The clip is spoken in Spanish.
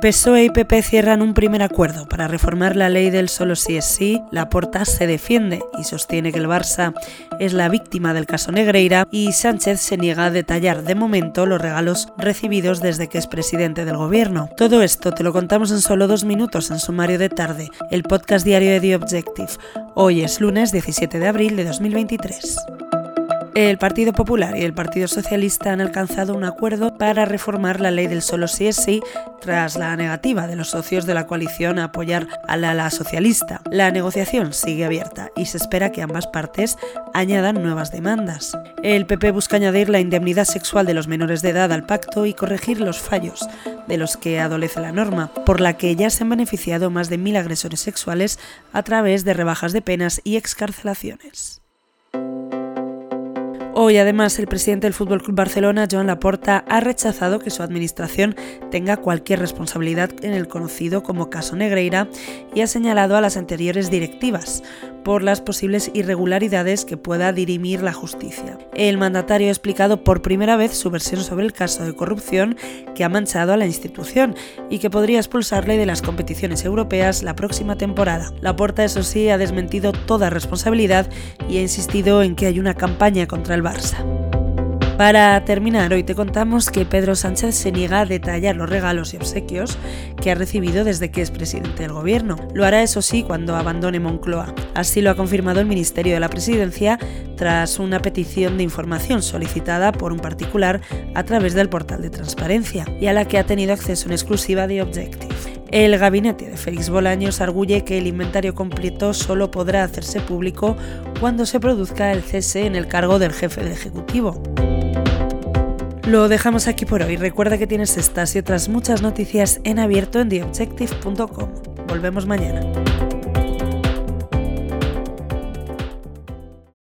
PSOE y PP cierran un primer acuerdo para reformar la ley del solo sí es sí. La Porta se defiende y sostiene que el Barça es la víctima del caso Negreira y Sánchez se niega a detallar de momento los regalos recibidos desde que es presidente del gobierno. Todo esto te lo contamos en solo dos minutos en Sumario de Tarde, el podcast diario de The Objective. Hoy es lunes 17 de abril de 2023. El Partido Popular y el Partido Socialista han alcanzado un acuerdo para reformar la ley del solo sí es sí tras la negativa de los socios de la coalición a apoyar a la ala socialista. La negociación sigue abierta y se espera que ambas partes añadan nuevas demandas. El PP busca añadir la indemnidad sexual de los menores de edad al pacto y corregir los fallos de los que adolece la norma, por la que ya se han beneficiado más de mil agresores sexuales a través de rebajas de penas y excarcelaciones. Hoy, además, el presidente del Fútbol Club Barcelona, Joan Laporta, ha rechazado que su administración tenga cualquier responsabilidad en el conocido como caso Negreira y ha señalado a las anteriores directivas por las posibles irregularidades que pueda dirimir la justicia. El mandatario ha explicado por primera vez su versión sobre el caso de corrupción que ha manchado a la institución y que podría expulsarle de las competiciones europeas la próxima temporada. Laporta, eso sí, ha desmentido toda responsabilidad y ha insistido en que hay una campaña contra el Barça. Para terminar, hoy te contamos que Pedro Sánchez se niega a detallar los regalos y obsequios que ha recibido desde que es presidente del gobierno. Lo hará, eso sí, cuando abandone Moncloa. Así lo ha confirmado el Ministerio de la Presidencia tras una petición de información solicitada por un particular a través del portal de transparencia y a la que ha tenido acceso en exclusiva de Objective. El gabinete de Félix Bolaños arguye que el inventario completo solo podrá hacerse público cuando se produzca el cese en el cargo del jefe de Ejecutivo. Lo dejamos aquí por hoy. Recuerda que tienes estas y otras muchas noticias en abierto en theobjective.com. Volvemos mañana.